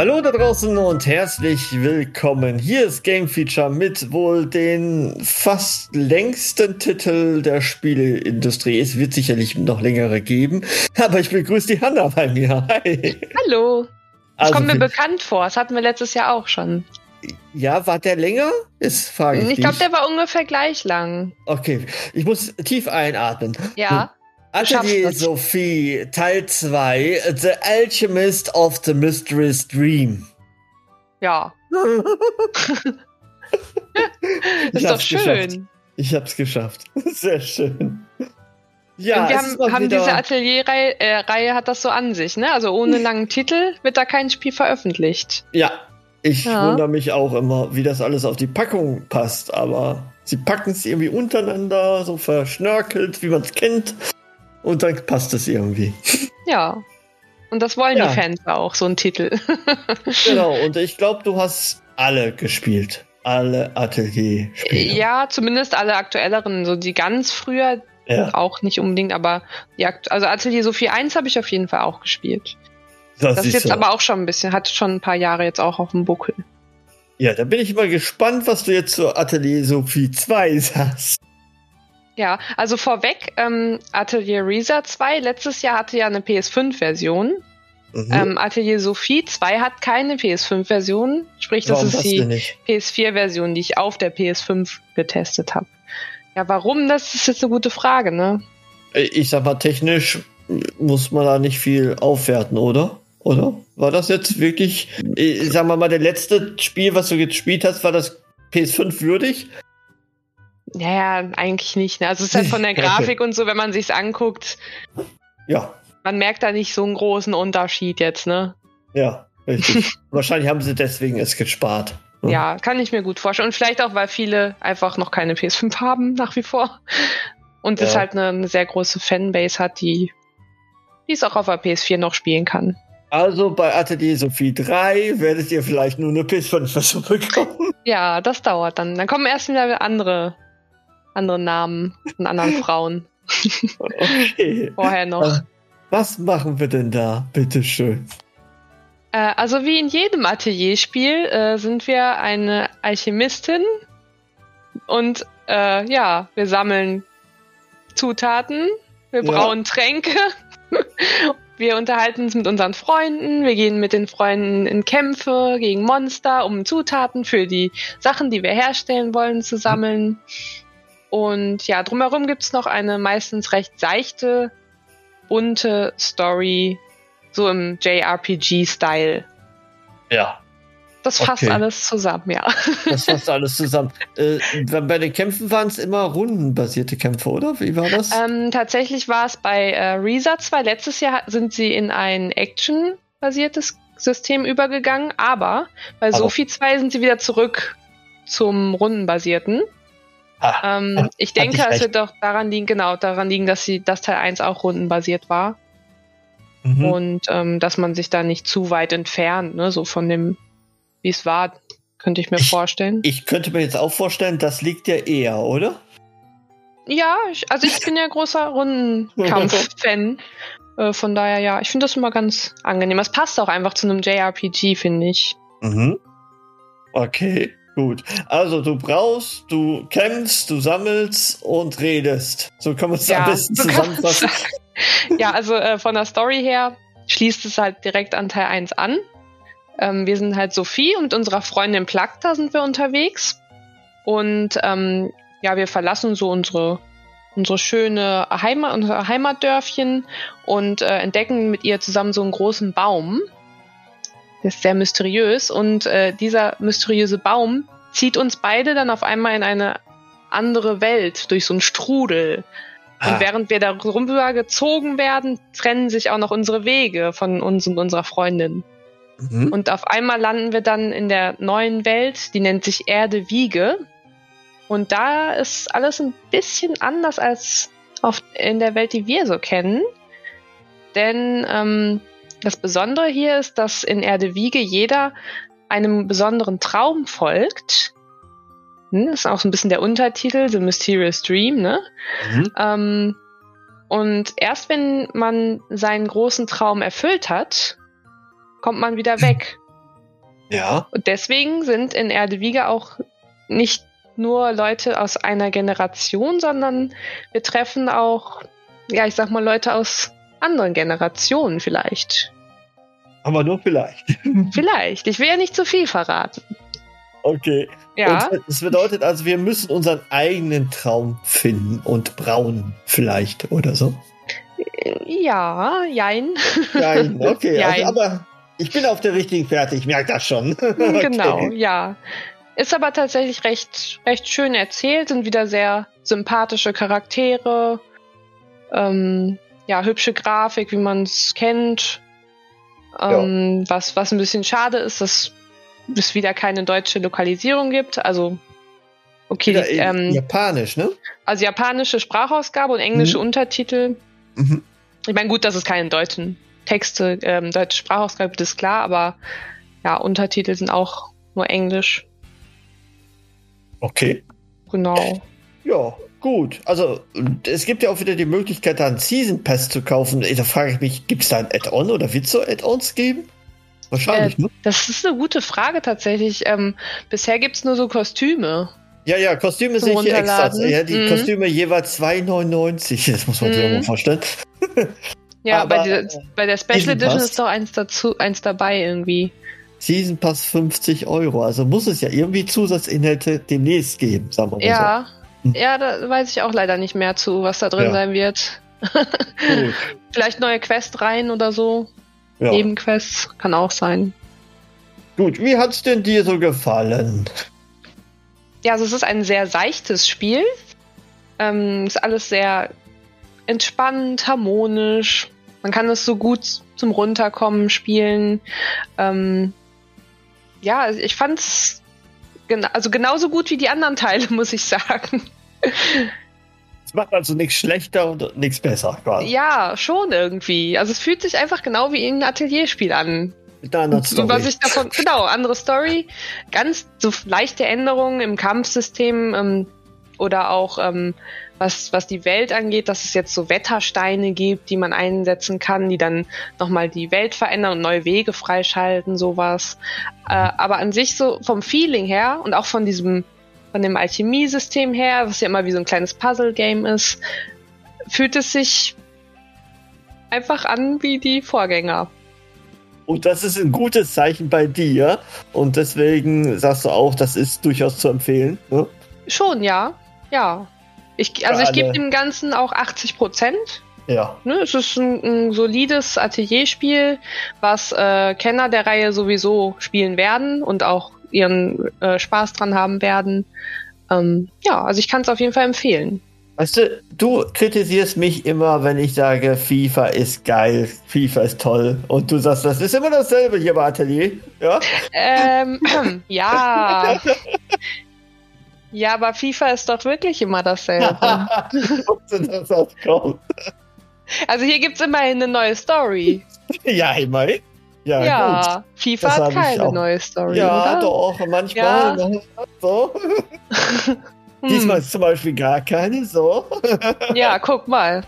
Hallo da draußen und herzlich willkommen. Hier ist Game Feature mit wohl den fast längsten Titel der Spieleindustrie. Es wird sicherlich noch längere geben, aber ich begrüße die Hanna bei mir. Hi. Hallo. Das also, kommt mir bekannt vor. Das hatten wir letztes Jahr auch schon. Ja, war der länger? Ist frage ich. Ich glaube, der war ungefähr gleich lang. Okay, ich muss tief einatmen. Ja. Atelier Sophie, Teil 2, The Alchemist of the Mysterious Dream. Ja. ist doch schön. Geschafft. Ich hab's geschafft. Sehr schön. Ja, wir haben, haben diese Atelierreihe äh, hat das so an sich, ne? Also ohne langen Titel wird da kein Spiel veröffentlicht. Ja, ich ja. wundere mich auch immer, wie das alles auf die Packung passt, aber sie packen es irgendwie untereinander, so verschnörkelt, wie man es kennt. Und dann passt es irgendwie. Ja. Und das wollen ja. die Fans auch, so ein Titel. genau, und ich glaube, du hast alle gespielt. Alle Atelier-Spiele. Ja, zumindest alle aktuelleren. So die ganz früher ja. auch nicht unbedingt, aber die Akt also Atelier Sophie 1 habe ich auf jeden Fall auch gespielt. Das, das ist jetzt so. aber auch schon ein bisschen, hat schon ein paar Jahre jetzt auch auf dem Buckel. Ja, da bin ich mal gespannt, was du jetzt zur Atelier Sophie 2 sagst. Ja, also vorweg, ähm, Atelier Reza 2 letztes Jahr hatte ja eine PS5-Version. Mhm. Ähm, Atelier Sophie 2 hat keine PS5-Version, sprich, das warum ist die PS4-Version, die ich auf der PS5 getestet habe. Ja, warum? Das ist jetzt eine gute Frage, ne? Ich sag mal, technisch muss man da nicht viel aufwerten, oder? Oder? War das jetzt wirklich, ich sag mal, mal, der letzte Spiel, was du gespielt hast, war das PS5 würdig? Ja, ja, eigentlich nicht. Ne? Also es ist halt von der Grafik und so, wenn man sich's anguckt. Ja. Man merkt da nicht so einen großen Unterschied jetzt, ne? Ja, richtig. Wahrscheinlich haben sie deswegen es gespart. Ne? Ja, kann ich mir gut vorstellen. Und vielleicht auch, weil viele einfach noch keine PS5 haben, nach wie vor. Und ja. es halt eine, eine, sehr große Fanbase hat, die, die es auch auf der PS4 noch spielen kann. Also bei Atelier Sophie 3 werdet ihr vielleicht nur eine PS5-Version bekommen. Ja, das dauert dann. Dann kommen erst wieder andere andere Namen von anderen Frauen. Okay. Vorher noch. Was machen wir denn da? Bitteschön. Äh, also wie in jedem Atelierspiel äh, sind wir eine Alchemistin und äh, ja, wir sammeln Zutaten, wir brauen ja. Tränke, wir unterhalten uns mit unseren Freunden, wir gehen mit den Freunden in Kämpfe gegen Monster, um Zutaten für die Sachen, die wir herstellen wollen, zu sammeln. Und ja, drumherum gibt's noch eine meistens recht seichte, bunte Story, so im JRPG-Style. Ja. Das fasst okay. alles zusammen, ja. Das fasst alles zusammen. Äh, bei den Kämpfen waren es immer rundenbasierte Kämpfe, oder? Wie war das? Ähm, tatsächlich war es bei äh, Reza 2. Letztes Jahr sind sie in ein Action-basiertes System übergegangen, aber bei aber Sophie 2 sind sie wieder zurück zum rundenbasierten. Ah, ähm, ich denke, es wird doch daran liegen, genau, daran liegen, dass sie, dass Teil 1 auch rundenbasiert war. Mhm. Und ähm, dass man sich da nicht zu weit entfernt, ne, so von dem, wie es war, könnte ich mir ich, vorstellen. Ich könnte mir jetzt auch vorstellen, das liegt ja eher, oder? Ja, ich, also ich bin ja großer Rundenkampf-Fan. äh, von daher, ja, ich finde das immer ganz angenehm. Es passt auch einfach zu einem JRPG, finde ich. Mhm. Okay. Gut. Also du brauchst, du kämpfst, du sammelst und redest. So kann man es ja, am besten zusammenfassen. ja, also äh, von der Story her schließt es halt direkt an Teil 1 an. Ähm, wir sind halt Sophie und unserer Freundin Plakta sind wir unterwegs. Und ähm, ja, wir verlassen so unsere, unsere schöne Heimat, unser Heimatdörfchen und äh, entdecken mit ihr zusammen so einen großen Baum. Der ist sehr mysteriös und äh, dieser mysteriöse Baum zieht uns beide dann auf einmal in eine andere Welt durch so einen Strudel. Und Ah. während wir da rüber gezogen werden, trennen sich auch noch unsere Wege von uns und unserer Freundin. Mhm. Und auf einmal landen wir dann in der neuen Welt, die nennt sich Erde Wiege. Und da ist alles ein bisschen anders als auf, in der Welt, die wir so kennen. Denn ähm, das Besondere hier ist, dass in Erde Wiege jeder einem besonderen Traum folgt. Hm, Das ist auch so ein bisschen der Untertitel, The Mysterious Dream, ne? Mhm. Ähm, und erst wenn man seinen großen Traum erfüllt hat, kommt man wieder weg. Ja. Und deswegen sind in Erdewiege auch nicht nur Leute aus einer Generation, sondern wir treffen auch, ja, ich sag mal, Leute aus anderen Generationen vielleicht. Aber nur vielleicht. Vielleicht. Ich will ja nicht zu viel verraten. Okay. Ja. Und das bedeutet also, wir müssen unseren eigenen Traum finden und brauen vielleicht oder so. Ja, jein. Nein, okay. Jein. Also, aber ich bin auf der richtigen Fährte, ich merke das schon. Genau, Okay. ja. Ist aber tatsächlich recht, recht schön erzählt, sind wieder sehr sympathische Charaktere. Ähm, ja, hübsche Grafik, wie man es kennt. Ähm, was, was ein bisschen schade ist, dass es wieder keine deutsche Lokalisierung gibt. Also, okay, in ähm, Japanisch, ne? also japanische Sprachausgabe und englische Mhm. Untertitel. Mhm. Ich meine, gut, dass es keine deutschen Texte, ähm, deutsche Sprachausgabe gibt, ist klar, aber ja, Untertitel sind auch nur Englisch. Okay. Genau. Ja, gut. Also, es gibt ja auch wieder die Möglichkeit, da einen Season Pass zu kaufen. Da frage ich mich, gibt es da ein Add-on oder wird es so Add-ons geben? Wahrscheinlich, ne? Das ist eine gute Frage tatsächlich. Ähm, bisher gibt's nur so Kostüme. Ja, ja, Kostüme sehe ich hier extra. Ja, die Mhm. Kostüme jeweils 2,99. Das muss man sich Mhm. auch mal vorstellen. Ja, Aber, bei, der, äh, bei der Special Season Edition Pass. ist doch eins dazu, eins dabei irgendwie. Season Pass 50 Euro. Also muss es ja irgendwie Zusatzinhalte demnächst geben, sagen wir mal Ja. Hm. Ja, da weiß ich auch leider nicht mehr zu, was da drin Ja. sein wird. Gut. Vielleicht neue Quest rein oder so. Ja. Nebenquests kann auch sein. Gut, wie hat's denn dir so gefallen? Ja, also es ist ein sehr seichtes Spiel. Ähm, ist alles sehr entspannt, harmonisch. Man kann es so gut zum Runterkommen spielen. Ähm, ja, ich fand's gena also genauso gut wie die anderen Teile, muss ich sagen. Es macht also nichts schlechter und nichts besser, quasi. Ja, schon irgendwie. Also es fühlt sich einfach genau wie ein Atelierspiel an. Mit einer Story. was ich davon, genau, andere Story, ganz so leichte Änderungen im Kampfsystem ähm, oder auch ähm, was, was die Welt angeht, dass es jetzt so Wettersteine gibt, die man einsetzen kann, die dann nochmal die Welt verändern und neue Wege freischalten, sowas. Äh, aber an sich so vom Feeling her und auch von diesem, von dem Alchemiesystem her, was ja immer wie so ein kleines Puzzle-Game ist, fühlt es sich einfach an wie die Vorgänger. Und das ist ein gutes Zeichen bei dir. Und deswegen sagst du auch, das ist durchaus zu empfehlen. Ne? Schon, ja. Ja. Ich, also ich gebe dem Ganzen auch 80 Prozent. Ja. Ne? Es ist ein, ein solides Atelierspiel, was äh, Kenner der Reihe sowieso spielen werden und auch ihren äh, Spaß dran haben werden. Ähm, ja, also ich kann es auf jeden Fall empfehlen. Weißt du, du kritisierst mich immer, wenn ich sage, FIFA ist geil, FIFA ist toll. Und du sagst, das ist immer dasselbe hier bei Atelier. Ja? Ähm, ja. Ja, aber FIFA ist doch wirklich immer dasselbe. Das kommt. Also hier gibt's immerhin eine neue Story. Ja, immerhin. Ja, Ja, FIFA Das hat keine neue gut. Story, Ja, oder? doch, manchmal. Ja. ne? So. Hm. Diesmal ist zum Beispiel gar keine, so. Ja, guck mal.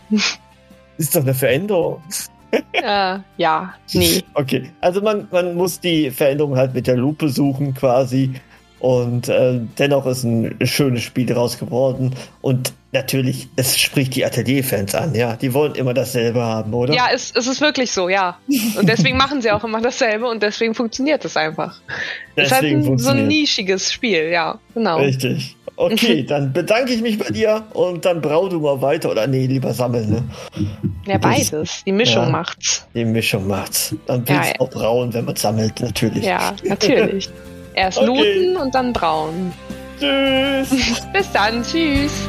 Ist doch eine Veränderung. Äh, ja, nee. Okay, also man, man muss die Veränderung halt mit der Lupe suchen quasi. Und äh, dennoch ist ein schönes Spiel daraus geworden. Und natürlich, es spricht die Atelier-Fans an, ja. Die wollen immer dasselbe haben, oder? Ja, es, es ist wirklich so, ja. Und deswegen machen sie auch immer dasselbe und deswegen funktioniert es einfach. Es ist halt ein, so ein nischiges Spiel, ja, genau. Richtig. Okay, dann bedanke ich mich bei dir und dann brau du mal weiter. Oder nee, lieber sammeln, ne? Ja, beides. Die Mischung ja, macht's. Die Mischung macht's. Dann wird's ja, auch braun, wenn man sammelt, natürlich. Ja, natürlich. Erst okay. looten und dann brauen. Tschüss. Bis dann. Tschüss.